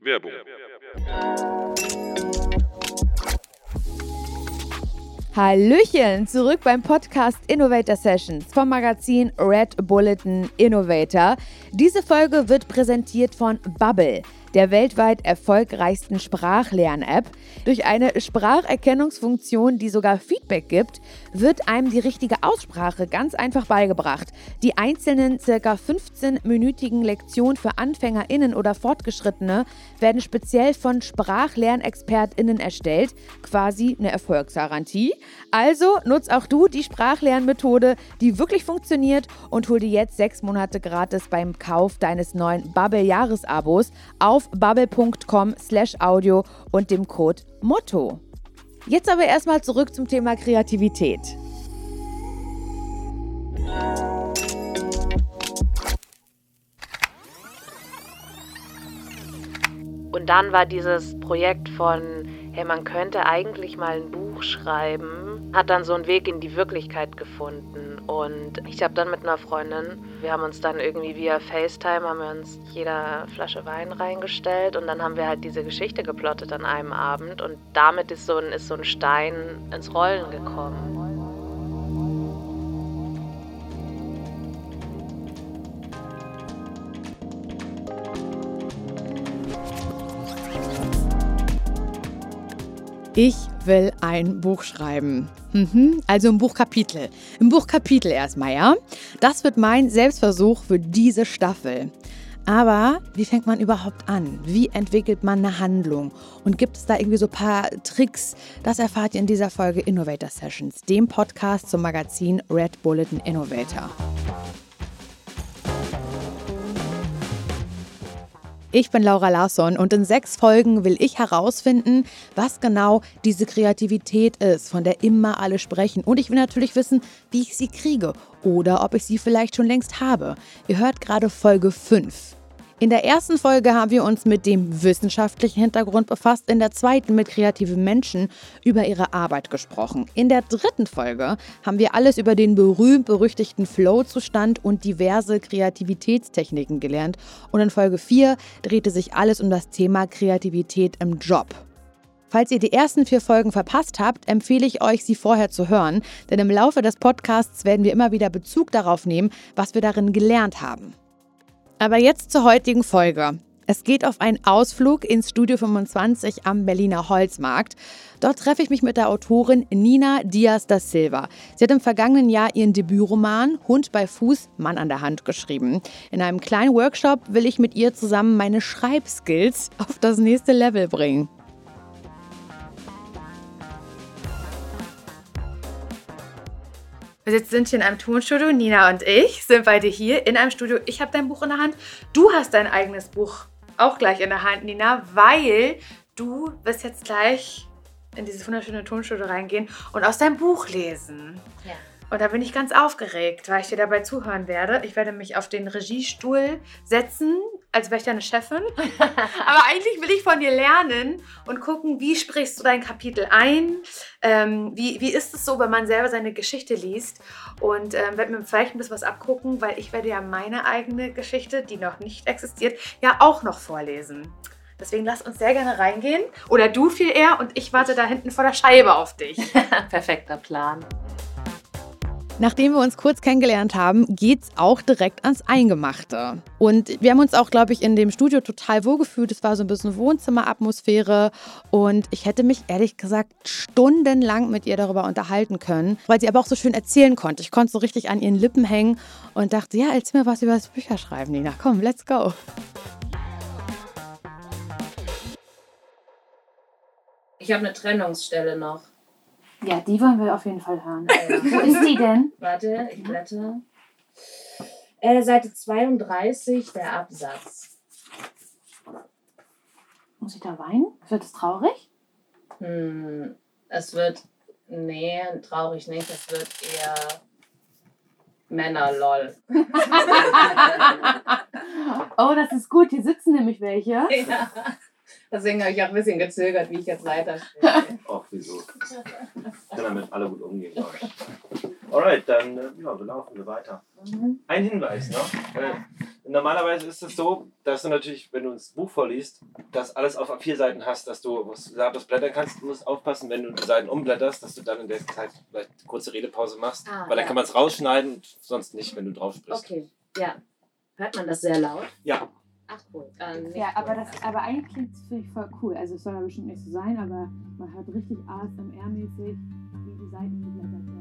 Werbung. Hallöchen, zurück beim Podcast Innovator Sessions vom Magazin Red Bulletin Innovator. Diese Folge wird präsentiert von Bubble der weltweit erfolgreichsten Sprachlern-App. Durch eine Spracherkennungsfunktion, die sogar Feedback gibt, wird einem die richtige Aussprache ganz einfach beigebracht. Die einzelnen ca. 15-minütigen Lektionen für AnfängerInnen oder Fortgeschrittene werden speziell von SprachlernexpertInnen erstellt. Quasi eine Erfolgsgarantie. Also nutz auch du die Sprachlernmethode, die wirklich funktioniert und hol dir jetzt sechs Monate gratis beim Kauf deines neuen Bubble-Jahresabos auf auf bubble.com slash audio und dem Code Motto. Jetzt aber erstmal zurück zum Thema Kreativität. Und dann war dieses Projekt von, hey, man könnte eigentlich mal ein Buch schreiben, hat dann so einen Weg in die Wirklichkeit gefunden. Und ich habe dann mit einer Freundin, wir haben uns dann irgendwie via FaceTime, haben wir uns jeder Flasche Wein reingestellt und dann haben wir halt diese Geschichte geplottet an einem Abend und damit ist so ein, ist so ein Stein ins Rollen gekommen. Ich will ein Buch schreiben. Mhm, also ein Buchkapitel. Ein Buchkapitel erstmal, ja? Das wird mein Selbstversuch für diese Staffel. Aber wie fängt man überhaupt an? Wie entwickelt man eine Handlung? Und gibt es da irgendwie so ein paar Tricks? Das erfahrt ihr in dieser Folge Innovator Sessions, dem Podcast zum Magazin Red Bulletin Innovator. Ich bin Laura Larsson und in sechs Folgen will ich herausfinden, was genau diese Kreativität ist, von der immer alle sprechen. Und ich will natürlich wissen, wie ich sie kriege oder ob ich sie vielleicht schon längst habe. Ihr hört gerade Folge 5. In der ersten Folge haben wir uns mit dem wissenschaftlichen Hintergrund befasst, in der zweiten mit kreativen Menschen über ihre Arbeit gesprochen. In der dritten Folge haben wir alles über den berühmt-berüchtigten Flow-Zustand und diverse Kreativitätstechniken gelernt. Und in Folge 4 drehte sich alles um das Thema Kreativität im Job. Falls ihr die ersten vier Folgen verpasst habt, empfehle ich euch, sie vorher zu hören, denn im Laufe des Podcasts werden wir immer wieder Bezug darauf nehmen, was wir darin gelernt haben. Aber jetzt zur heutigen Folge. Es geht auf einen Ausflug ins Studio 25 am Berliner Holzmarkt. Dort treffe ich mich mit der Autorin Nina Diaz da Silva. Sie hat im vergangenen Jahr ihren Debütroman Hund bei Fuß, Mann an der Hand geschrieben. In einem kleinen Workshop will ich mit ihr zusammen meine Schreibskills auf das nächste Level bringen. Wir sind hier in einem Tonstudio. Nina und ich sind beide hier in einem Studio. Ich habe dein Buch in der Hand. Du hast dein eigenes Buch auch gleich in der Hand, Nina, weil du wirst jetzt gleich in dieses wunderschöne Tonstudio reingehen und aus deinem Buch lesen. Ja. Und da bin ich ganz aufgeregt, weil ich dir dabei zuhören werde. Ich werde mich auf den Regiestuhl setzen, als wäre ich deine Chefin. Aber eigentlich will ich von dir lernen und gucken, wie sprichst du dein Kapitel ein? Ähm, wie, wie ist es so, wenn man selber seine Geschichte liest? Und ähm, werde mir vielleicht ein bisschen was abgucken, weil ich werde ja meine eigene Geschichte, die noch nicht existiert, ja auch noch vorlesen. Deswegen lass uns sehr gerne reingehen. Oder du viel eher und ich warte da hinten vor der Scheibe auf dich. Perfekter Plan. Nachdem wir uns kurz kennengelernt haben, geht's auch direkt ans Eingemachte. Und wir haben uns auch, glaube ich, in dem Studio total wohlgefühlt. Es war so ein bisschen Wohnzimmeratmosphäre und ich hätte mich ehrlich gesagt stundenlang mit ihr darüber unterhalten können, weil sie aber auch so schön erzählen konnte. Ich konnte so richtig an ihren Lippen hängen und dachte, ja, erzähl mir was über das Bücherschreiben, Nina. Komm, let's go. Ich habe eine Trennungsstelle noch. Ja, die wollen wir auf jeden Fall hören. Wo ist die denn? Warte, ich blätter. Äh, Seite 32, der Absatz. Muss ich da weinen? Wird es traurig? Hm, es wird. Nee, traurig nicht. Es wird eher. Männer-Lol. oh, das ist gut. Hier sitzen nämlich welche. Ja. Deswegen habe ich auch ein bisschen gezögert, wie ich jetzt weiterspreche. Ach, wieso? Ich kann damit alle gut umgehen, glaube ich. Alright, dann äh, ja, wir laufen wir weiter. Mhm. Ein Hinweis noch. Normalerweise ist es so, dass du natürlich, wenn du ein Buch vorliest, das alles auf vier Seiten hast, dass du das blättern kannst. Du musst aufpassen, wenn du die Seiten umblätterst, dass du dann in der Zeit vielleicht eine kurze Redepause machst. Ah, weil dann ja. kann man es rausschneiden, sonst nicht, wenn du drauf sprichst. Okay, ja. Hört man das sehr laut? Ja. Ach cool. Ähm, ja, aber, das, aber eigentlich klingt es voll cool. Also es soll ja bestimmt nicht so sein, aber man hört richtig ASMR-mäßig, wie die Seiten geblättert werden.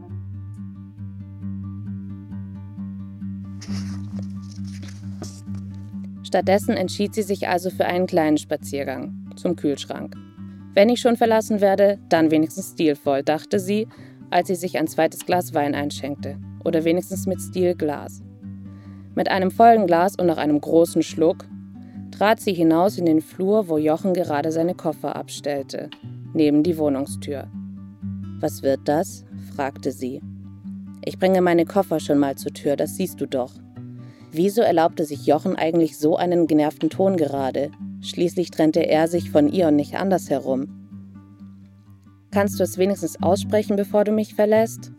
Stattdessen entschied sie sich also für einen kleinen Spaziergang zum Kühlschrank. Wenn ich schon verlassen werde, dann wenigstens stilvoll, dachte sie, als sie sich ein zweites Glas Wein einschenkte. Oder wenigstens mit Stilglas. Mit einem vollen Glas und noch einem großen Schluck trat sie hinaus in den Flur, wo Jochen gerade seine Koffer abstellte, neben die Wohnungstür. Was wird das? fragte sie. Ich bringe meine Koffer schon mal zur Tür, das siehst du doch. Wieso erlaubte sich Jochen eigentlich so einen genervten Ton gerade? Schließlich trennte er sich von ihr und nicht andersherum. Kannst du es wenigstens aussprechen, bevor du mich verlässt?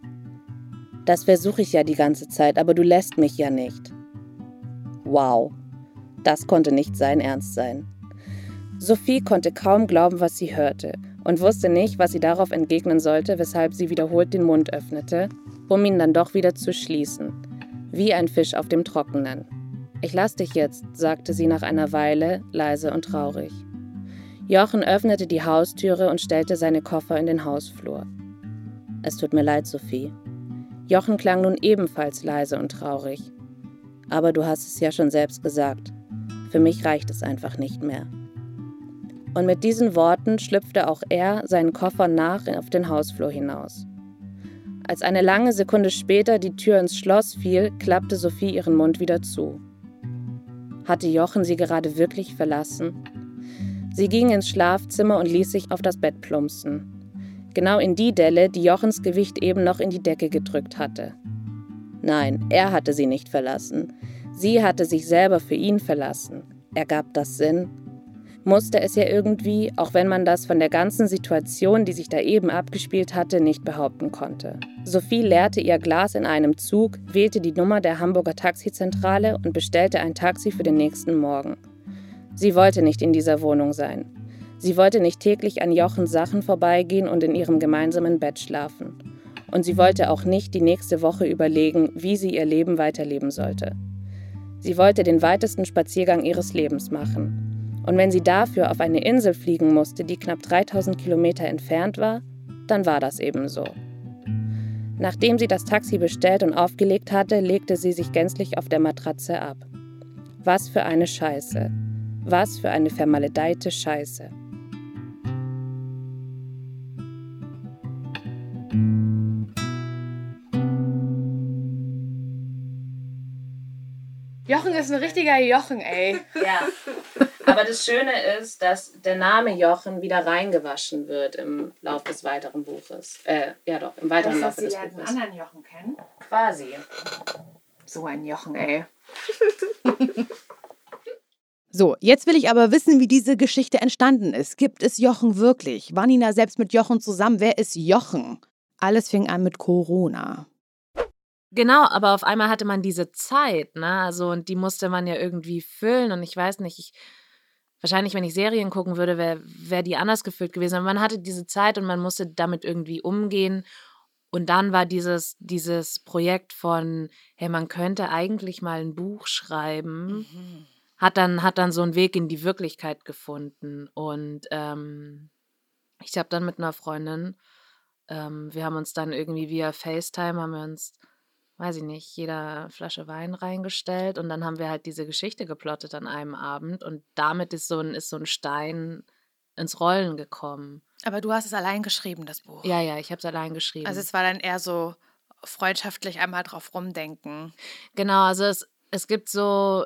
Das versuche ich ja die ganze Zeit, aber du lässt mich ja nicht. Wow, das konnte nicht sein Ernst sein. Sophie konnte kaum glauben, was sie hörte und wusste nicht, was sie darauf entgegnen sollte, weshalb sie wiederholt den Mund öffnete, um ihn dann doch wieder zu schließen, wie ein Fisch auf dem Trockenen. Ich lass dich jetzt, sagte sie nach einer Weile, leise und traurig. Jochen öffnete die Haustüre und stellte seine Koffer in den Hausflur. Es tut mir leid, Sophie. Jochen klang nun ebenfalls leise und traurig. Aber du hast es ja schon selbst gesagt. Für mich reicht es einfach nicht mehr. Und mit diesen Worten schlüpfte auch er seinen Koffer nach auf den Hausflur hinaus. Als eine lange Sekunde später die Tür ins Schloss fiel, klappte Sophie ihren Mund wieder zu. Hatte Jochen sie gerade wirklich verlassen? Sie ging ins Schlafzimmer und ließ sich auf das Bett plumpsen. Genau in die Delle, die Jochens Gewicht eben noch in die Decke gedrückt hatte. Nein, er hatte sie nicht verlassen. Sie hatte sich selber für ihn verlassen. Ergab das Sinn? Musste es ja irgendwie, auch wenn man das von der ganzen Situation, die sich da eben abgespielt hatte, nicht behaupten konnte. Sophie leerte ihr Glas in einem Zug, wählte die Nummer der Hamburger Taxizentrale und bestellte ein Taxi für den nächsten Morgen. Sie wollte nicht in dieser Wohnung sein. Sie wollte nicht täglich an Jochens Sachen vorbeigehen und in ihrem gemeinsamen Bett schlafen. Und sie wollte auch nicht die nächste Woche überlegen, wie sie ihr Leben weiterleben sollte. Sie wollte den weitesten Spaziergang ihres Lebens machen. Und wenn sie dafür auf eine Insel fliegen musste, die knapp 3000 Kilometer entfernt war, dann war das eben so. Nachdem sie das Taxi bestellt und aufgelegt hatte, legte sie sich gänzlich auf der Matratze ab. Was für eine Scheiße. Was für eine vermaledeite Scheiße. Jochen ist ein richtiger Jochen, ey. Ja. Aber das Schöne ist, dass der Name Jochen wieder reingewaschen wird im Lauf des weiteren Buches. Äh, ja doch, im weiteren Lauf des Buches. Sie einen anderen Jochen kennen? Quasi. So ein Jochen, ey. So, jetzt will ich aber wissen, wie diese Geschichte entstanden ist. Gibt es Jochen wirklich? War Nina selbst mit Jochen zusammen? Wer ist Jochen? Alles fing an mit Corona. Genau, aber auf einmal hatte man diese Zeit, ne? Also, und die musste man ja irgendwie füllen. Und ich weiß nicht, ich, wahrscheinlich, wenn ich Serien gucken würde, wäre wär die anders gefüllt gewesen. Aber man hatte diese Zeit und man musste damit irgendwie umgehen. Und dann war dieses, dieses Projekt von, hey, man könnte eigentlich mal ein Buch schreiben, mhm. hat, dann, hat dann so einen Weg in die Wirklichkeit gefunden. Und ähm, ich habe dann mit einer Freundin, ähm, wir haben uns dann irgendwie via FaceTime, haben wir uns weiß ich nicht, jeder Flasche Wein reingestellt und dann haben wir halt diese Geschichte geplottet an einem Abend und damit ist so ein, ist so ein Stein ins Rollen gekommen. Aber du hast es allein geschrieben, das Buch. Ja, ja, ich habe es allein geschrieben. Also es war dann eher so freundschaftlich einmal drauf rumdenken. Genau, also es, es gibt so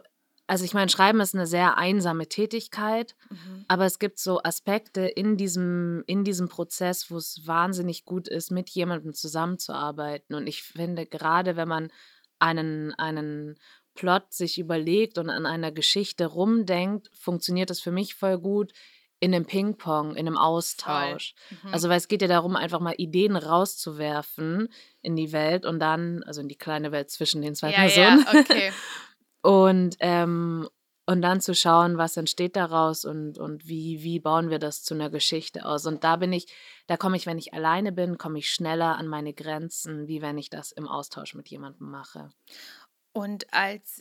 also ich meine, Schreiben ist eine sehr einsame Tätigkeit, mhm. aber es gibt so Aspekte in diesem, in diesem Prozess, wo es wahnsinnig gut ist, mit jemandem zusammenzuarbeiten. Und ich finde, gerade wenn man einen, einen Plot sich überlegt und an einer Geschichte rumdenkt, funktioniert das für mich voll gut in einem Ping-Pong, in einem Austausch. Mhm. Also, weil es geht ja darum, einfach mal Ideen rauszuwerfen in die Welt und dann, also in die kleine Welt zwischen den zwei ja, Personen. Ja, okay. Und, ähm, und dann zu schauen, was entsteht daraus und, und wie, wie bauen wir das zu einer Geschichte aus. Und da bin ich, da komme ich, wenn ich alleine bin, komme ich schneller an meine Grenzen, wie wenn ich das im Austausch mit jemandem mache. Und als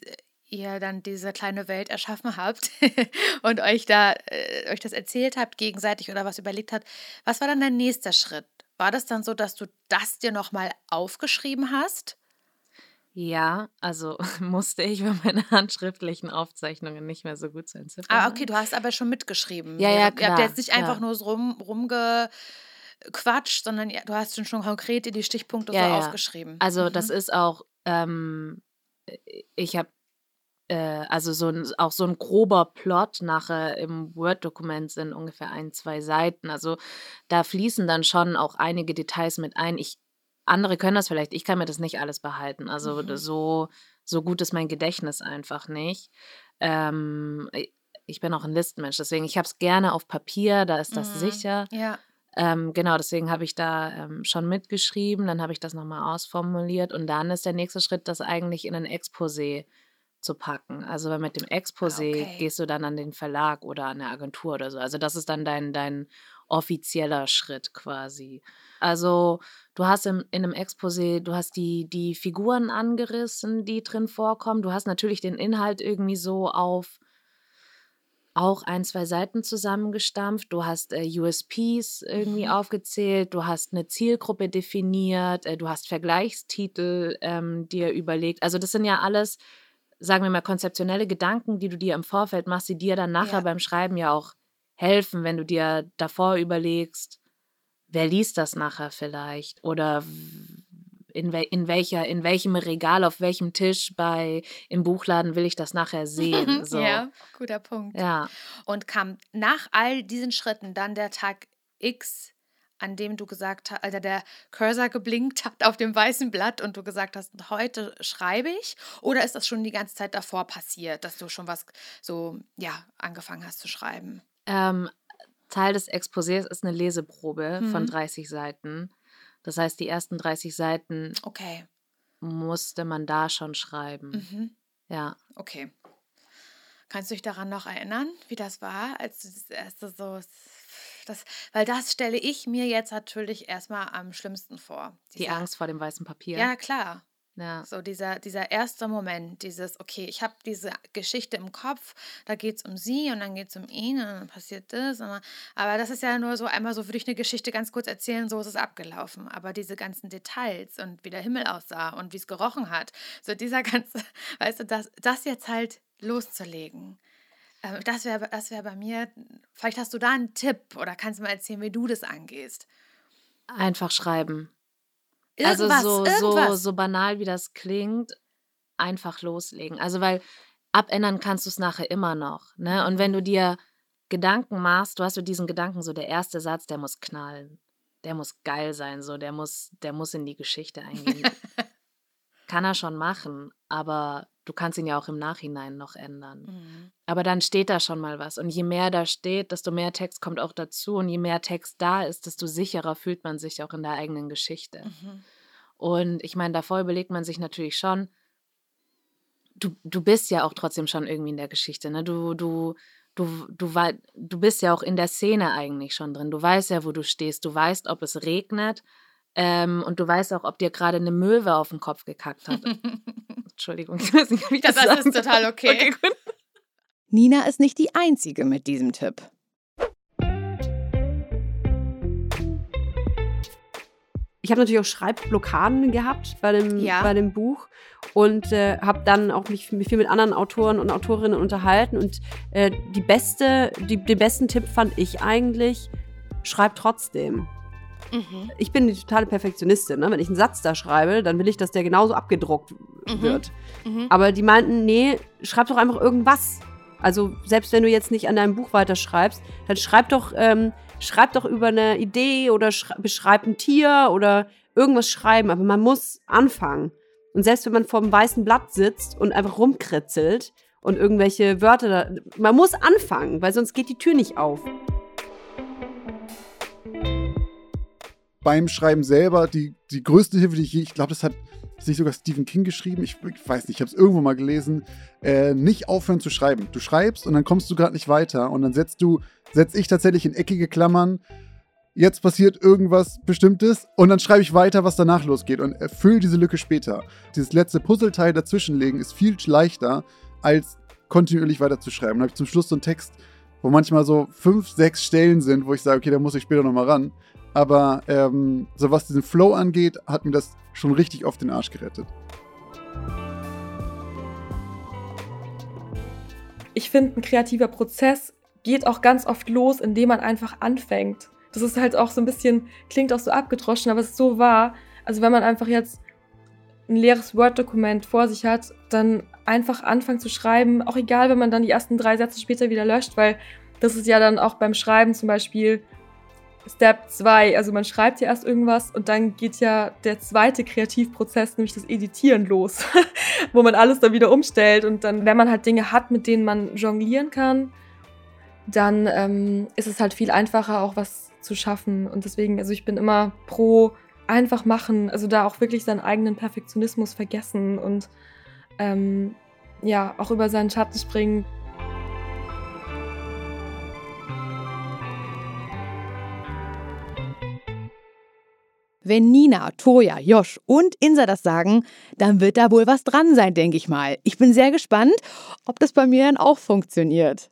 ihr dann diese kleine Welt erschaffen habt und euch da äh, euch das erzählt habt gegenseitig oder was überlegt habt, was war dann der nächste Schritt? War das dann so, dass du das dir nochmal aufgeschrieben hast? Ja, also musste ich, weil meine handschriftlichen Aufzeichnungen nicht mehr so gut zu entziffern Ah, okay, du hast aber schon mitgeschrieben. Ja, ja, Ihr habt jetzt nicht einfach nur so rum, rumgequatscht, sondern du hast schon, schon konkret die Stichpunkte ja, so ja. aufgeschrieben. Also mhm. das ist auch, ähm, ich habe äh, also so ein, auch so ein grober Plot nachher im Word-Dokument sind ungefähr ein, zwei Seiten. Also da fließen dann schon auch einige Details mit ein. Ich andere können das vielleicht, ich kann mir das nicht alles behalten. Also mhm. so, so gut ist mein Gedächtnis einfach nicht. Ähm, ich bin auch ein Listenmensch, deswegen ich habe es gerne auf Papier, da ist das mhm. sicher. Ja. Ähm, genau, deswegen habe ich da ähm, schon mitgeschrieben, dann habe ich das nochmal ausformuliert und dann ist der nächste Schritt, das eigentlich in ein Exposé zu packen. Also mit dem Exposé okay. gehst du dann an den Verlag oder an eine Agentur oder so. Also das ist dann dein, dein offizieller Schritt quasi. Also du hast im, in einem Exposé, du hast die, die Figuren angerissen, die drin vorkommen. Du hast natürlich den Inhalt irgendwie so auf auch ein, zwei Seiten zusammengestampft. Du hast äh, USPs irgendwie mhm. aufgezählt. Du hast eine Zielgruppe definiert. Äh, du hast Vergleichstitel ähm, dir überlegt. Also das sind ja alles, sagen wir mal, konzeptionelle Gedanken, die du dir im Vorfeld machst, die dir dann nachher ja. beim Schreiben ja auch helfen, wenn du dir davor überlegst, wer liest das nachher vielleicht oder in, wel in, welcher, in welchem Regal, auf welchem Tisch bei im Buchladen will ich das nachher sehen. So. ja, guter Punkt. Ja. Und kam nach all diesen Schritten dann der Tag X, an dem du gesagt hast, also der Cursor geblinkt hat auf dem weißen Blatt und du gesagt hast, heute schreibe ich? Oder ist das schon die ganze Zeit davor passiert, dass du schon was so, ja, angefangen hast zu schreiben? Ähm, Teil des Exposés ist eine Leseprobe mhm. von 30 Seiten. Das heißt, die ersten 30 Seiten okay. musste man da schon schreiben. Mhm. Ja. Okay. Kannst du dich daran noch erinnern, wie das war, als du das erste so. Das, weil das stelle ich mir jetzt natürlich erstmal am schlimmsten vor. Die Angst vor dem weißen Papier. Ja, klar. Ja. So dieser, dieser erste Moment, dieses, okay, ich habe diese Geschichte im Kopf, da geht es um sie und dann geht es um ihn und dann passiert das. aber das ist ja nur so, einmal so würde ich eine Geschichte ganz kurz erzählen, so ist es abgelaufen. Aber diese ganzen Details und wie der Himmel aussah und wie es gerochen hat, so dieser ganze, weißt du, das, das jetzt halt loszulegen. Ähm, das wäre das wär bei mir, vielleicht hast du da einen Tipp oder kannst du mal erzählen, wie du das angehst. Einfach schreiben. Irgendwas, also so, so, so banal wie das klingt, einfach loslegen. Also weil abändern kannst du es nachher immer noch. Ne? Und wenn du dir Gedanken machst, du hast so diesen Gedanken, so der erste Satz, der muss knallen. Der muss geil sein, so der muss, der muss in die Geschichte eingehen. Kann er schon machen, aber du kannst ihn ja auch im Nachhinein noch ändern. Mhm. Aber dann steht da schon mal was. Und je mehr da steht, desto mehr Text kommt auch dazu. Und je mehr Text da ist, desto sicherer fühlt man sich auch in der eigenen Geschichte. Mhm. Und ich meine, davor überlegt man sich natürlich schon, du, du bist ja auch trotzdem schon irgendwie in der Geschichte. Ne? Du, du, du, du, du bist ja auch in der Szene eigentlich schon drin. Du weißt ja, wo du stehst. Du weißt, ob es regnet. Ähm, und du weißt auch, ob dir gerade eine Möwe auf den Kopf gekackt hat. Entschuldigung, ich weiß nicht, wie ich das, das ist total okay. okay Nina ist nicht die Einzige mit diesem Tipp. Ich habe natürlich auch Schreibblockaden gehabt bei dem, ja. bei dem Buch und äh, habe dann auch mich viel mit anderen Autoren und Autorinnen unterhalten. Und äh, die beste, die, den besten Tipp fand ich eigentlich, schreib trotzdem. Mhm. Ich bin die totale Perfektionistin. Ne? Wenn ich einen Satz da schreibe, dann will ich, dass der genauso abgedruckt mhm. wird. Mhm. Aber die meinten, nee, schreib doch einfach irgendwas. Also selbst wenn du jetzt nicht an deinem Buch weiterschreibst, dann schreib doch, ähm, schreib doch über eine Idee oder beschreib ein Tier oder irgendwas schreiben. Aber man muss anfangen. Und selbst wenn man vor einem weißen Blatt sitzt und einfach rumkritzelt und irgendwelche Wörter da, man muss anfangen, weil sonst geht die Tür nicht auf. Beim Schreiben selber die, die größte Hilfe, die ich, ich glaube, das hat ist nicht sogar Stephen King geschrieben, ich, ich weiß nicht, ich habe es irgendwo mal gelesen, äh, nicht aufhören zu schreiben. Du schreibst und dann kommst du gerade nicht weiter und dann setzt du, setze ich tatsächlich in eckige Klammern, jetzt passiert irgendwas Bestimmtes und dann schreibe ich weiter, was danach losgeht und erfülle diese Lücke später. Dieses letzte Puzzleteil dazwischenlegen ist viel leichter, als kontinuierlich weiterzuschreiben. Dann habe ich zum Schluss so einen Text, wo manchmal so fünf, sechs Stellen sind, wo ich sage, okay, da muss ich später nochmal ran. Aber ähm, so was diesen Flow angeht, hat mir das schon richtig auf den Arsch gerettet. Ich finde, ein kreativer Prozess geht auch ganz oft los, indem man einfach anfängt. Das ist halt auch so ein bisschen, klingt auch so abgedroschen, aber es ist so wahr. Also wenn man einfach jetzt ein leeres Word-Dokument vor sich hat, dann einfach anfangen zu schreiben, auch egal, wenn man dann die ersten drei Sätze später wieder löscht, weil das ist ja dann auch beim Schreiben zum Beispiel Step 2. Also man schreibt ja erst irgendwas und dann geht ja der zweite Kreativprozess, nämlich das Editieren los, wo man alles dann wieder umstellt und dann, wenn man halt Dinge hat, mit denen man jonglieren kann, dann ähm, ist es halt viel einfacher, auch was zu schaffen. Und deswegen, also ich bin immer pro einfach machen, also da auch wirklich seinen eigenen Perfektionismus vergessen und ähm, ja, auch über seinen Schatten springen. Wenn Nina, Toja, Josh und Insa das sagen, dann wird da wohl was dran sein, denke ich mal. Ich bin sehr gespannt, ob das bei mir dann auch funktioniert.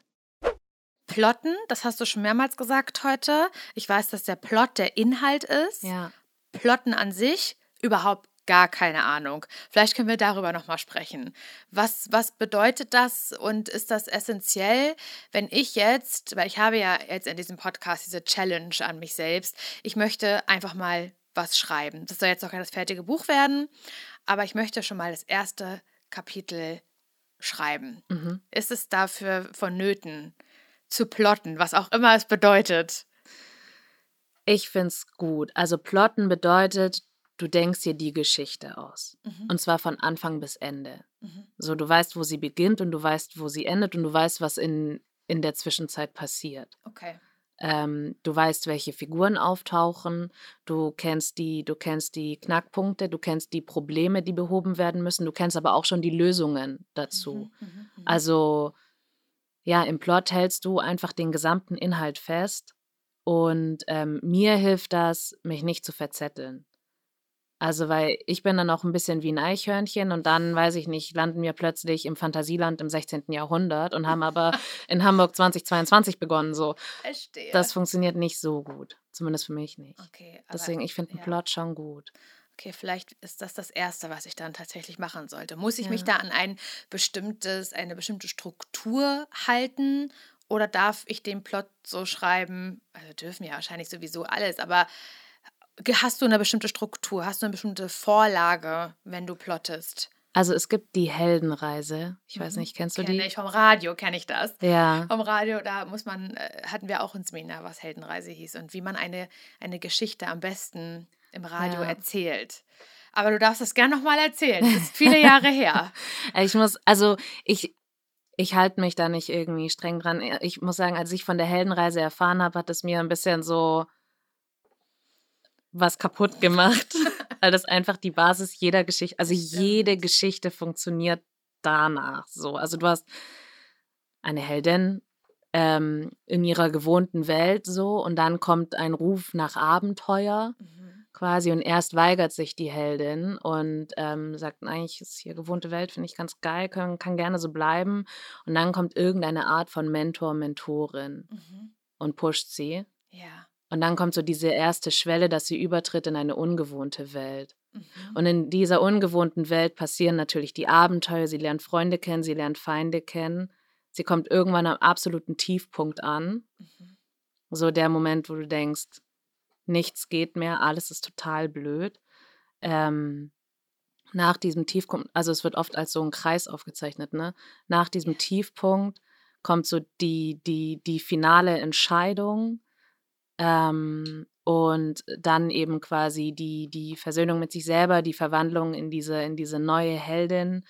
Plotten, das hast du schon mehrmals gesagt heute. Ich weiß, dass der Plot der Inhalt ist. Ja. Plotten an sich überhaupt gar keine Ahnung. Vielleicht können wir darüber nochmal sprechen. Was, was bedeutet das und ist das essentiell, wenn ich jetzt, weil ich habe ja jetzt in diesem Podcast diese Challenge an mich selbst, ich möchte einfach mal was schreiben. Das soll jetzt noch kein fertige Buch werden, aber ich möchte schon mal das erste Kapitel schreiben. Mhm. Ist es dafür vonnöten, zu plotten, was auch immer es bedeutet? Ich finde es gut. Also plotten bedeutet, du denkst dir die Geschichte aus. Mhm. Und zwar von Anfang bis Ende. Mhm. So, du weißt, wo sie beginnt und du weißt, wo sie endet und du weißt, was in, in der Zwischenzeit passiert. Okay. Ähm, du weißt, welche Figuren auftauchen, du kennst die, du kennst die Knackpunkte, du kennst die Probleme, die behoben werden müssen, du kennst aber auch schon die Lösungen dazu. Mhm, mhm, mhm. also ja, im Plot hältst du einfach den gesamten Inhalt fest und ähm, mir hilft das, mich nicht zu verzetteln. Also, weil ich bin dann auch ein bisschen wie ein Eichhörnchen und dann, weiß ich nicht, landen wir plötzlich im Fantasieland im 16. Jahrhundert und haben aber in Hamburg 2022 begonnen. So. Verstehe. Das funktioniert nicht so gut. Zumindest für mich nicht. Okay, Deswegen, ich finde einen ja. Plot schon gut. Okay, vielleicht ist das das Erste, was ich dann tatsächlich machen sollte. Muss ich ja. mich da an ein bestimmtes, eine bestimmte Struktur halten oder darf ich den Plot so schreiben? Also dürfen ja wahrscheinlich sowieso alles, aber hast du eine bestimmte Struktur, hast du eine bestimmte Vorlage, wenn du plottest? Also es gibt die Heldenreise. Ich weiß mhm. nicht, kennst du Kenn die? Ich vom Radio kenne ich das. Ja. Vom Radio, da muss man, äh, hatten wir auch ein Seminar, was Heldenreise hieß und wie man eine, eine Geschichte am besten im Radio ja. erzählt. Aber du darfst das gerne nochmal erzählen. Das ist viele Jahre her. Ich muss, also ich, ich halte mich da nicht irgendwie streng dran. Ich muss sagen, als ich von der Heldenreise erfahren habe, hat es mir ein bisschen so was kaputt gemacht, weil das einfach die Basis jeder Geschichte, also jede Geschichte funktioniert danach so. Also du hast eine Heldin ähm, in ihrer gewohnten Welt so und dann kommt ein Ruf nach Abenteuer mhm. quasi und erst weigert sich die Heldin und ähm, sagt, eigentlich ist hier gewohnte Welt, finde ich ganz geil, kann, kann gerne so bleiben und dann kommt irgendeine Art von Mentor, Mentorin mhm. und pusht sie. Ja. Und dann kommt so diese erste Schwelle, dass sie übertritt in eine ungewohnte Welt. Mhm. Und in dieser ungewohnten Welt passieren natürlich die Abenteuer. Sie lernt Freunde kennen, sie lernt Feinde kennen. Sie kommt irgendwann am absoluten Tiefpunkt an. Mhm. So der Moment, wo du denkst, nichts geht mehr, alles ist total blöd. Ähm, nach diesem Tiefpunkt, also es wird oft als so ein Kreis aufgezeichnet, ne? Nach diesem Tiefpunkt kommt so die, die, die finale Entscheidung, ähm, und dann eben quasi die, die Versöhnung mit sich selber, die Verwandlung in diese, in diese neue Heldin.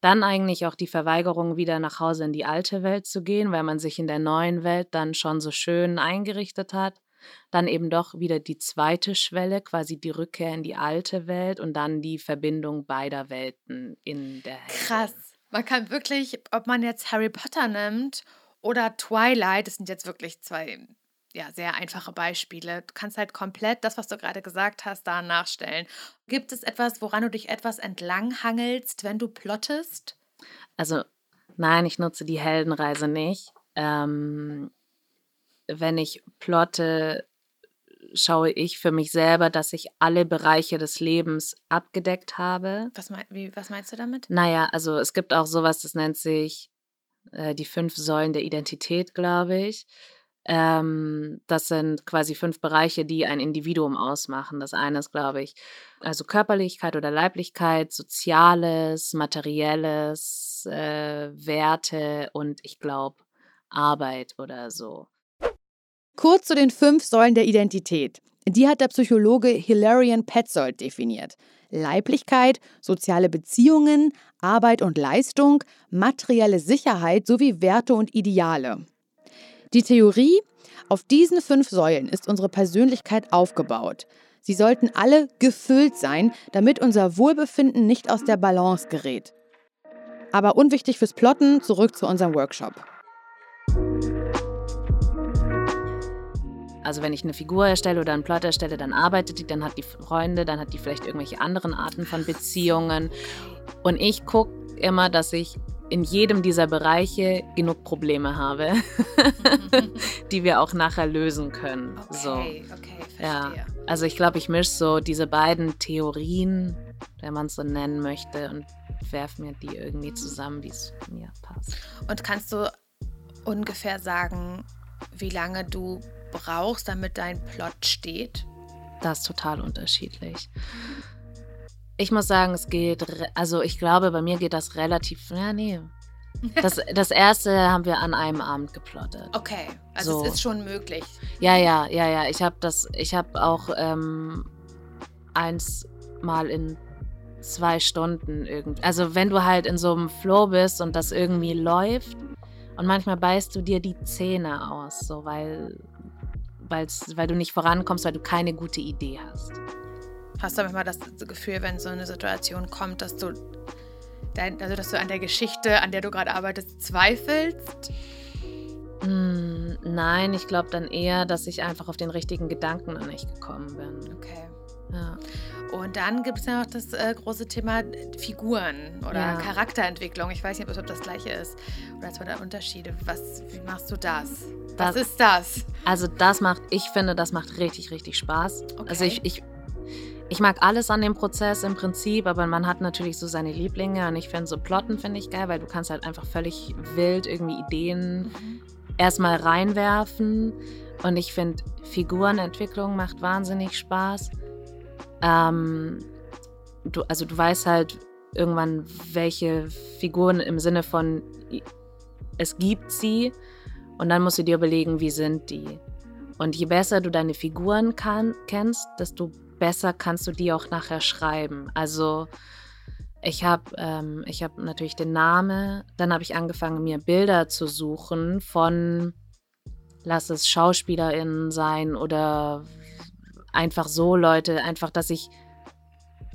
Dann eigentlich auch die Verweigerung, wieder nach Hause in die alte Welt zu gehen, weil man sich in der neuen Welt dann schon so schön eingerichtet hat. dann eben doch wieder die zweite Schwelle, quasi die Rückkehr in die alte Welt und dann die Verbindung beider Welten in der Heldin. Krass. Man kann wirklich, ob man jetzt Harry Potter nimmt oder Twilight, das sind jetzt wirklich zwei ja, sehr einfache Beispiele. Du kannst halt komplett das, was du gerade gesagt hast, da nachstellen. Gibt es etwas, woran du dich etwas entlanghangelst, wenn du plottest? Also, nein, ich nutze die Heldenreise nicht. Ähm, wenn ich plotte, schaue ich für mich selber, dass ich alle Bereiche des Lebens abgedeckt habe. Was, mein, wie, was meinst du damit? Naja, also es gibt auch sowas, das nennt sich äh, die fünf Säulen der Identität, glaube ich. Ähm, das sind quasi fünf Bereiche, die ein Individuum ausmachen. Das eine ist, glaube ich, also Körperlichkeit oder Leiblichkeit, Soziales, Materielles, äh, Werte und ich glaube Arbeit oder so. Kurz zu den fünf Säulen der Identität. Die hat der Psychologe Hilarion Petzold definiert. Leiblichkeit, soziale Beziehungen, Arbeit und Leistung, materielle Sicherheit sowie Werte und Ideale. Die Theorie, auf diesen fünf Säulen ist unsere Persönlichkeit aufgebaut. Sie sollten alle gefüllt sein, damit unser Wohlbefinden nicht aus der Balance gerät. Aber unwichtig fürs Plotten, zurück zu unserem Workshop. Also wenn ich eine Figur erstelle oder einen Plot erstelle, dann arbeitet die, dann hat die Freunde, dann hat die vielleicht irgendwelche anderen Arten von Beziehungen. Und ich gucke immer, dass ich in jedem dieser Bereiche genug Probleme habe, die wir auch nachher lösen können. Okay, so. okay, verstehe. Ja. Also ich glaube, ich mische so diese beiden Theorien, wenn man es so nennen möchte, und werfe mir die irgendwie zusammen, wie es mir passt. Und kannst du ungefähr sagen, wie lange du brauchst, damit dein Plot steht? Das ist total unterschiedlich. Ich muss sagen, es geht, also ich glaube, bei mir geht das relativ, ja, nee. Das, das erste haben wir an einem Abend geplottet. Okay, also so. es ist schon möglich. Ja, ja, ja, ja. Ich habe das, ich habe auch ähm, eins mal in zwei Stunden irgendwie. Also wenn du halt in so einem Flow bist und das irgendwie läuft und manchmal beißt du dir die Zähne aus, so weil weil du nicht vorankommst, weil du keine gute Idee hast. Hast du manchmal das Gefühl, wenn so eine Situation kommt, dass du, dein, also dass du an der Geschichte, an der du gerade arbeitest, zweifelst? Mm, nein, ich glaube dann eher, dass ich einfach auf den richtigen Gedanken noch nicht gekommen bin. Okay. Ja. Und dann gibt es ja noch das äh, große Thema Figuren oder ja. Charakterentwicklung. Ich weiß nicht, ob das gleiche ist oder zwei Unterschiede. Was, wie machst du das? das? Was ist das? Also das macht, ich finde, das macht richtig, richtig Spaß. Okay. Also ich, ich, ich mag alles an dem Prozess im Prinzip, aber man hat natürlich so seine Lieblinge und ich finde so Plotten finde ich geil, weil du kannst halt einfach völlig wild irgendwie Ideen mhm. erstmal reinwerfen und ich finde Figurenentwicklung macht wahnsinnig Spaß. Ähm, du, also du weißt halt irgendwann, welche Figuren im Sinne von es gibt sie und dann musst du dir überlegen, wie sind die. Und je besser du deine Figuren kann, kennst, desto besser kannst du die auch nachher schreiben. Also ich habe ähm, hab natürlich den Namen, dann habe ich angefangen, mir Bilder zu suchen von, lass es SchauspielerInnen sein oder einfach so Leute, einfach, dass ich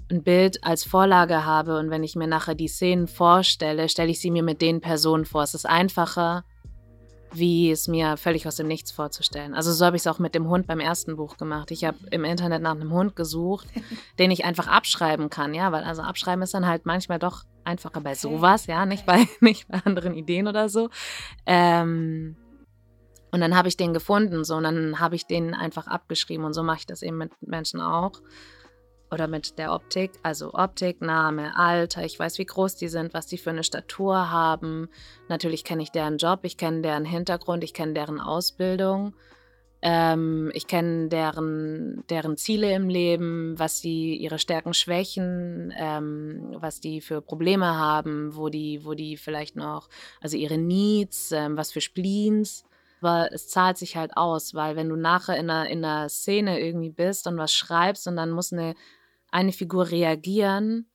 ein Bild als Vorlage habe und wenn ich mir nachher die Szenen vorstelle, stelle ich sie mir mit den Personen vor. Es ist einfacher, wie es mir völlig aus dem Nichts vorzustellen. Also so habe ich es auch mit dem Hund beim ersten Buch gemacht. Ich habe im Internet nach einem Hund gesucht, den ich einfach abschreiben kann, ja, weil also abschreiben ist dann halt manchmal doch einfacher bei sowas, ja, nicht bei, nicht bei anderen Ideen oder so. Ähm, und dann habe ich den gefunden, so, und dann habe ich den einfach abgeschrieben. Und so mache ich das eben mit Menschen auch. Oder mit der Optik. Also Optik, Name, Alter. Ich weiß, wie groß die sind, was die für eine Statur haben. Natürlich kenne ich deren Job, ich kenne deren Hintergrund, ich kenne deren Ausbildung. Ähm, ich kenne deren, deren Ziele im Leben, was sie, ihre Stärken, Schwächen, ähm, was die für Probleme haben, wo die, wo die vielleicht noch, also ihre Needs, ähm, was für Spleens. Aber es zahlt sich halt aus, weil wenn du nachher in einer, in einer Szene irgendwie bist und was schreibst und dann muss eine, eine Figur reagieren,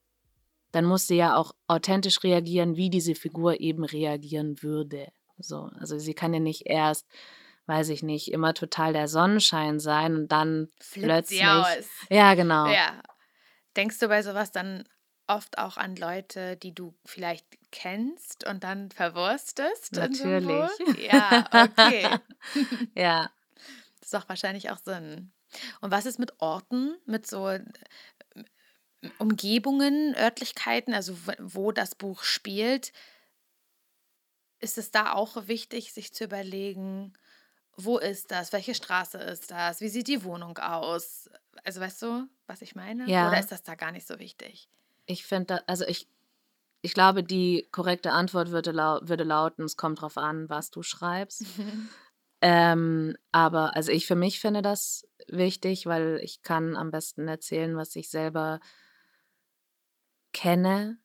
dann muss sie ja auch authentisch reagieren, wie diese Figur eben reagieren würde. So, also sie kann ja nicht erst weiß ich nicht, immer total der Sonnenschein sein und dann Flippt plötzlich. Aus. Ja, genau. Ja. Denkst du bei sowas dann oft auch an Leute, die du vielleicht kennst und dann verwurstest? Natürlich. Ja, okay. ja. Das ist auch wahrscheinlich auch Sinn. Und was ist mit Orten, mit so Umgebungen, Örtlichkeiten, also wo das Buch spielt? Ist es da auch wichtig, sich zu überlegen, wo ist das? Welche Straße ist das? Wie sieht die Wohnung aus? Also weißt du, was ich meine? Ja. Oder ist das da gar nicht so wichtig? Ich finde, also ich, ich glaube, die korrekte Antwort würde, lau würde lauten, es kommt drauf an, was du schreibst. ähm, aber also ich für mich finde das wichtig, weil ich kann am besten erzählen, was ich selber kenne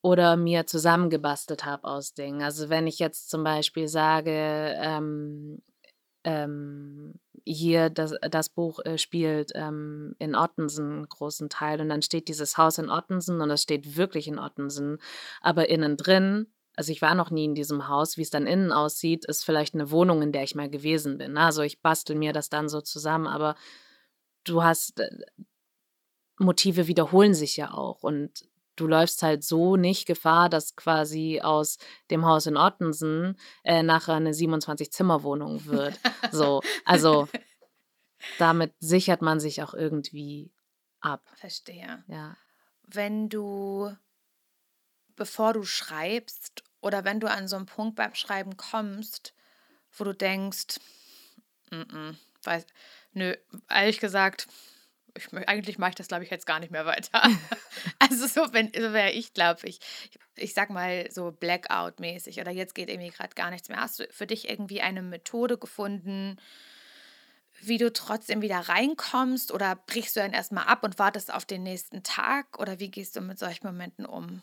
oder mir zusammengebastelt habe aus Dingen. Also wenn ich jetzt zum Beispiel sage, ähm, ähm, hier das, das Buch äh, spielt ähm, in Ottensen einen großen Teil und dann steht dieses Haus in Ottensen und es steht wirklich in Ottensen, aber innen drin, also ich war noch nie in diesem Haus, wie es dann innen aussieht, ist vielleicht eine Wohnung, in der ich mal gewesen bin. Ne? Also ich bastel mir das dann so zusammen, aber du hast äh, Motive wiederholen sich ja auch und du läufst halt so nicht Gefahr, dass quasi aus dem Haus in Ottensen äh, nachher eine 27-Zimmer-Wohnung wird. so, also damit sichert man sich auch irgendwie ab. Verstehe. Ja. Wenn du, bevor du schreibst oder wenn du an so einen Punkt beim Schreiben kommst, wo du denkst, n -n, weiß, nö, ehrlich gesagt, ich, eigentlich mache ich das, glaube ich, jetzt gar nicht mehr weiter. also so, wenn, wäre ich, glaube ich, ich, ich sag mal so Blackout-mäßig oder jetzt geht irgendwie gerade gar nichts mehr. Hast du für dich irgendwie eine Methode gefunden, wie du trotzdem wieder reinkommst oder brichst du dann erstmal ab und wartest auf den nächsten Tag oder wie gehst du mit solchen Momenten um?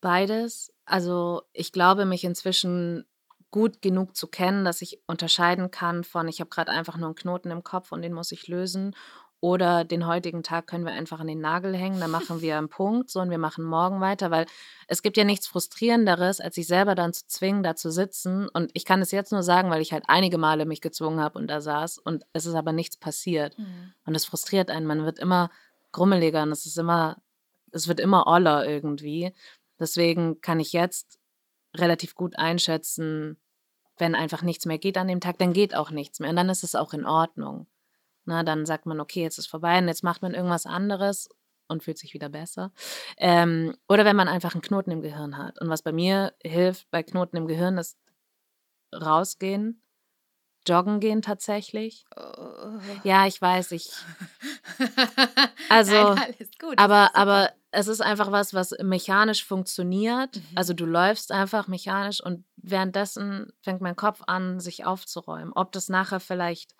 Beides. Also ich glaube, mich inzwischen gut genug zu kennen, dass ich unterscheiden kann von, ich habe gerade einfach nur einen Knoten im Kopf und den muss ich lösen oder den heutigen Tag können wir einfach an den Nagel hängen, dann machen wir einen Punkt so und wir machen morgen weiter, weil es gibt ja nichts Frustrierenderes, als sich selber dann zu zwingen, da zu sitzen. Und ich kann es jetzt nur sagen, weil ich halt einige Male mich gezwungen habe und da saß und es ist aber nichts passiert. Mhm. Und es frustriert einen. Man wird immer grummeliger und es ist immer, es wird immer oller irgendwie. Deswegen kann ich jetzt relativ gut einschätzen, wenn einfach nichts mehr geht an dem Tag, dann geht auch nichts mehr. Und dann ist es auch in Ordnung. Na, dann sagt man, okay, jetzt ist vorbei und jetzt macht man irgendwas anderes und fühlt sich wieder besser. Ähm, oder wenn man einfach einen Knoten im Gehirn hat. Und was bei mir hilft bei Knoten im Gehirn, ist rausgehen, joggen gehen tatsächlich. Oh. Ja, ich weiß, ich. Also, Nein, gut, aber, aber es ist einfach was, was mechanisch funktioniert. Mhm. Also du läufst einfach mechanisch und währenddessen fängt mein Kopf an, sich aufzuräumen. Ob das nachher vielleicht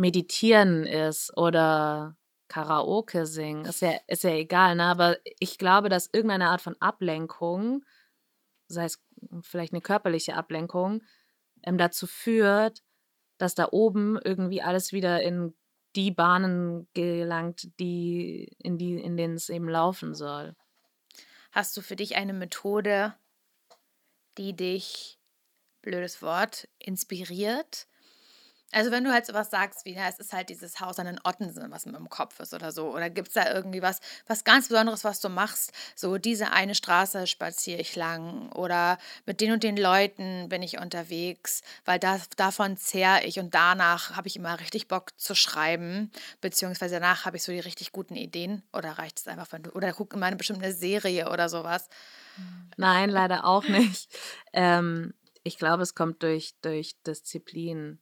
Meditieren ist oder Karaoke singen, ist ja, ist ja egal, ne? aber ich glaube, dass irgendeine Art von Ablenkung, sei es vielleicht eine körperliche Ablenkung, ähm, dazu führt, dass da oben irgendwie alles wieder in die Bahnen gelangt, die, in, die, in denen es eben laufen soll. Hast du für dich eine Methode, die dich, blödes Wort, inspiriert? Also wenn du halt sowas sagst wie, ja, es ist halt dieses Haus an den Ottensen, was im Kopf ist oder so, oder gibt es da irgendwie was, was ganz Besonderes, was du machst? So diese eine Straße spaziere ich lang oder mit den und den Leuten bin ich unterwegs, weil das, davon zehre ich und danach habe ich immer richtig Bock zu schreiben, beziehungsweise danach habe ich so die richtig guten Ideen oder reicht es einfach, wenn du, oder guck in meine bestimmte Serie oder sowas? Nein, leider auch nicht. ähm, ich glaube, es kommt durch, durch Disziplin.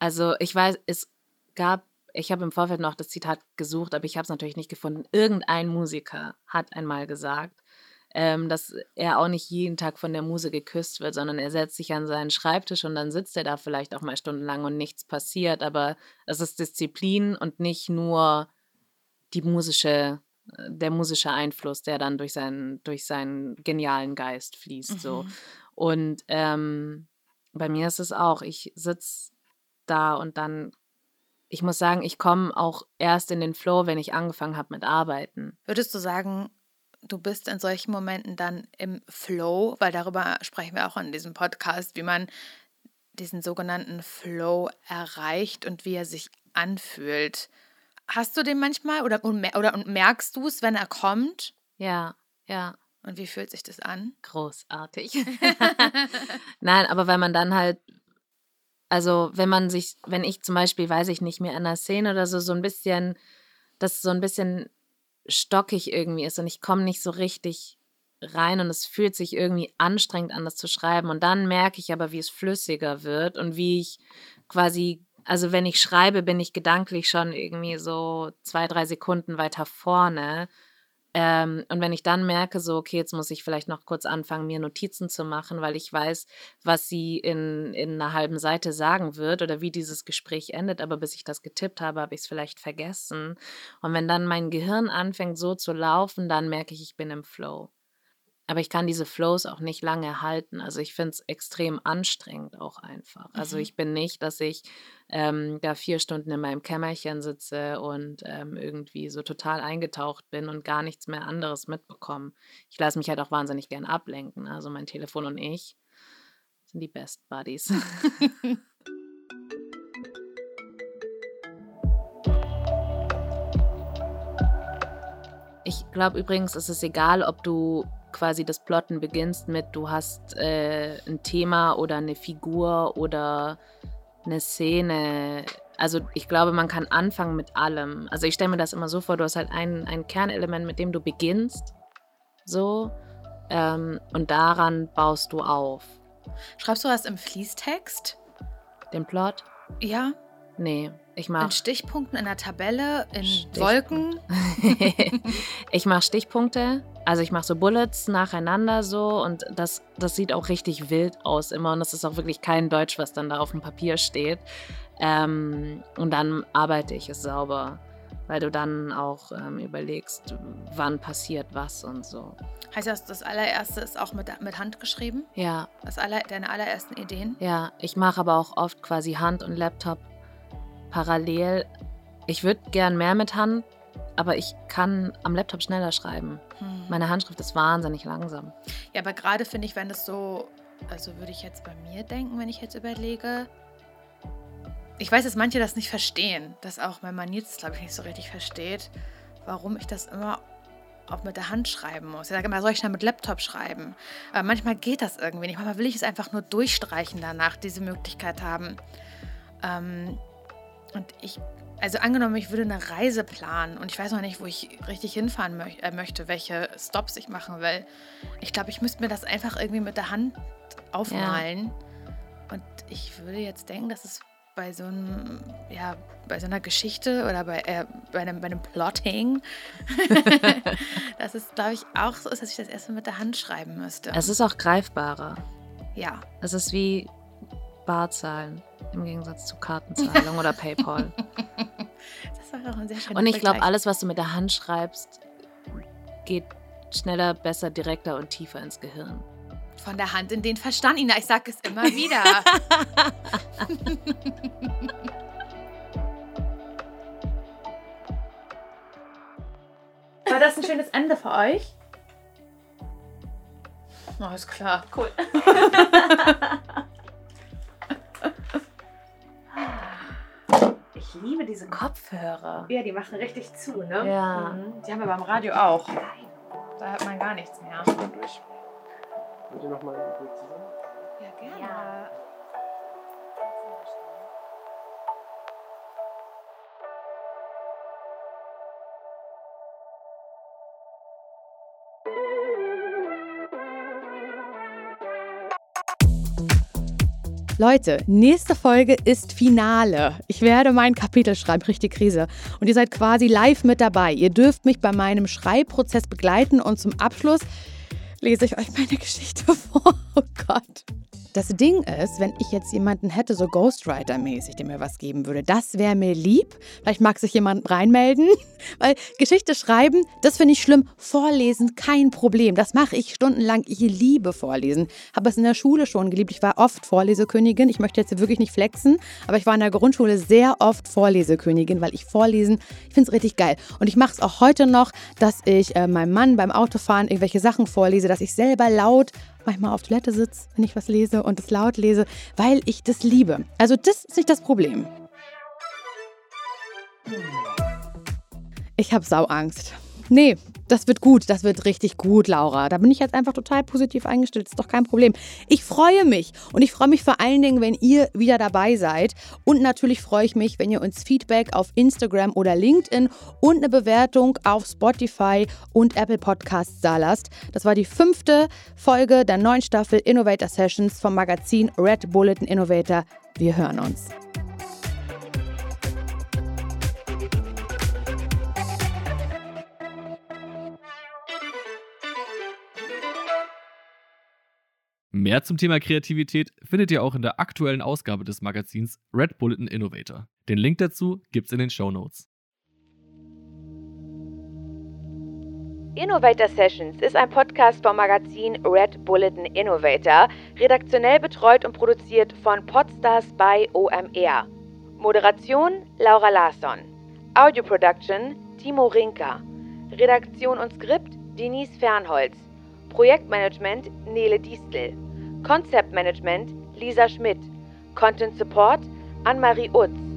Also ich weiß, es gab, ich habe im Vorfeld noch das Zitat gesucht, aber ich habe es natürlich nicht gefunden. Irgendein Musiker hat einmal gesagt, ähm, dass er auch nicht jeden Tag von der Muse geküsst wird, sondern er setzt sich an seinen Schreibtisch und dann sitzt er da vielleicht auch mal stundenlang und nichts passiert. Aber es ist Disziplin und nicht nur die musische, der musische Einfluss, der dann durch seinen, durch seinen genialen Geist fließt. Mhm. So. Und ähm, bei mir ist es auch, ich sitze da und dann, ich muss sagen, ich komme auch erst in den Flow, wenn ich angefangen habe mit Arbeiten. Würdest du sagen, du bist in solchen Momenten dann im Flow, weil darüber sprechen wir auch in diesem Podcast, wie man diesen sogenannten Flow erreicht und wie er sich anfühlt. Hast du den manchmal oder, oder merkst du es, wenn er kommt? Ja, ja. Und wie fühlt sich das an? Großartig. Nein, aber weil man dann halt, also wenn man sich, wenn ich zum Beispiel, weiß ich nicht mehr, in einer Szene oder so, so ein bisschen, das so ein bisschen stockig irgendwie ist und ich komme nicht so richtig rein und es fühlt sich irgendwie anstrengend an, das zu schreiben. Und dann merke ich aber, wie es flüssiger wird und wie ich quasi, also wenn ich schreibe, bin ich gedanklich schon irgendwie so zwei, drei Sekunden weiter vorne ähm, und wenn ich dann merke, so, okay, jetzt muss ich vielleicht noch kurz anfangen, mir Notizen zu machen, weil ich weiß, was sie in, in einer halben Seite sagen wird oder wie dieses Gespräch endet, aber bis ich das getippt habe, habe ich es vielleicht vergessen. Und wenn dann mein Gehirn anfängt so zu laufen, dann merke ich, ich bin im Flow. Aber ich kann diese Flows auch nicht lange halten. Also ich finde es extrem anstrengend auch einfach. Also mhm. ich bin nicht, dass ich ähm, da vier Stunden in meinem Kämmerchen sitze und ähm, irgendwie so total eingetaucht bin und gar nichts mehr anderes mitbekomme. Ich lasse mich halt auch wahnsinnig gern ablenken. Also mein Telefon und ich sind die Best Buddies. Ich glaube übrigens, es ist egal, ob du quasi das Plotten beginnst mit, du hast äh, ein Thema oder eine Figur oder eine Szene. Also ich glaube, man kann anfangen mit allem. Also ich stelle mir das immer so vor, du hast halt ein, ein Kernelement, mit dem du beginnst. So. Ähm, und daran baust du auf. Schreibst du was im Fließtext? Den Plot? Ja. Nee, ich mache. In Stichpunkten in der Tabelle, in Wolken. ich mache Stichpunkte. Also ich mache so Bullets nacheinander so und das, das sieht auch richtig wild aus immer und das ist auch wirklich kein Deutsch, was dann da auf dem Papier steht. Ähm, und dann arbeite ich es sauber, weil du dann auch ähm, überlegst, wann passiert was und so. Heißt das, das allererste ist auch mit, mit Hand geschrieben? Ja. Das aller, deine allerersten Ideen? Ja, ich mache aber auch oft quasi Hand und Laptop parallel. Ich würde gern mehr mit Hand, aber ich kann am Laptop schneller schreiben. Hm. Meine Handschrift ist wahnsinnig langsam. Ja, aber gerade finde ich, wenn das so, also würde ich jetzt bei mir denken, wenn ich jetzt überlege, ich weiß, dass manche das nicht verstehen, dass auch mein Mann jetzt, glaube ich, nicht so richtig versteht, warum ich das immer auch mit der Hand schreiben muss. Ich sage immer, soll ich schnell mit Laptop schreiben? Aber manchmal geht das irgendwie nicht. Manchmal will ich es einfach nur durchstreichen danach, diese Möglichkeit haben. Ähm, und ich, also angenommen, ich würde eine Reise planen und ich weiß noch nicht, wo ich richtig hinfahren mö äh, möchte, welche Stops ich machen will. Ich glaube, ich müsste mir das einfach irgendwie mit der Hand aufmalen. Ja. Und ich würde jetzt denken, dass es bei so einem, ja, bei so einer Geschichte oder bei, äh, bei, einem, bei einem Plotting, dass es, glaube ich, auch so ist, dass ich das erstmal mit der Hand schreiben müsste. Es ist auch greifbarer. Ja. Es ist wie Barzahlen im Gegensatz zu Kartenzahlung oder PayPal. Das war auch ein sehr schöner Und ich glaube, alles, was du mit der Hand schreibst, geht schneller, besser, direkter und tiefer ins Gehirn. Von der Hand in den Verstand, Ina. Ich sage es immer wieder. War das ein schönes Ende für euch? Ist klar. Cool. Ich liebe diese Kopfhörer. Ja, die machen richtig zu, ne? Ja. Mhm. Die haben wir beim Radio auch. Da hört man gar nichts mehr. Durch. Wollt ihr nochmal ein Bild zusammen? Ja, gerne. Ja. Leute, nächste Folge ist Finale. Ich werde mein Kapitel schreiben, richtig Krise. Und ihr seid quasi live mit dabei. Ihr dürft mich bei meinem Schreibprozess begleiten und zum Abschluss lese ich euch meine Geschichte vor. Oh Gott. Das Ding ist, wenn ich jetzt jemanden hätte, so Ghostwriter-mäßig, der mir was geben würde, das wäre mir lieb. Vielleicht mag sich jemand reinmelden. Weil Geschichte schreiben, das finde ich schlimm. Vorlesen, kein Problem. Das mache ich stundenlang. Ich liebe Vorlesen. Habe es in der Schule schon geliebt. Ich war oft Vorlesekönigin. Ich möchte jetzt wirklich nicht flexen, aber ich war in der Grundschule sehr oft Vorlesekönigin, weil ich Vorlesen, ich finde es richtig geil. Und ich mache es auch heute noch, dass ich äh, meinem Mann beim Autofahren irgendwelche Sachen vorlese, dass ich selber laut manchmal auf Toilette sitze, wenn ich was lese und es laut lese, weil ich das liebe. Also das ist nicht das Problem. Ich habe Sauangst. Nee, das wird gut, das wird richtig gut, Laura. Da bin ich jetzt einfach total positiv eingestellt, ist doch kein Problem. Ich freue mich und ich freue mich vor allen Dingen, wenn ihr wieder dabei seid. Und natürlich freue ich mich, wenn ihr uns Feedback auf Instagram oder LinkedIn und eine Bewertung auf Spotify und Apple Podcasts da lasst. Das war die fünfte Folge der neuen Staffel Innovator Sessions vom Magazin Red Bulletin Innovator. Wir hören uns. Mehr zum Thema Kreativität findet ihr auch in der aktuellen Ausgabe des Magazins Red Bulletin Innovator. Den Link dazu gibt's in den Show Notes. Innovator Sessions ist ein Podcast vom Magazin Red Bulletin Innovator, redaktionell betreut und produziert von Podstars bei OMR. Moderation Laura Larsson. Audio Production Timo Rinker. Redaktion und Skript Denise Fernholz. Projektmanagement Nele Distel. Concept Management Lisa Schmidt. Content Support Anne-Marie Utz.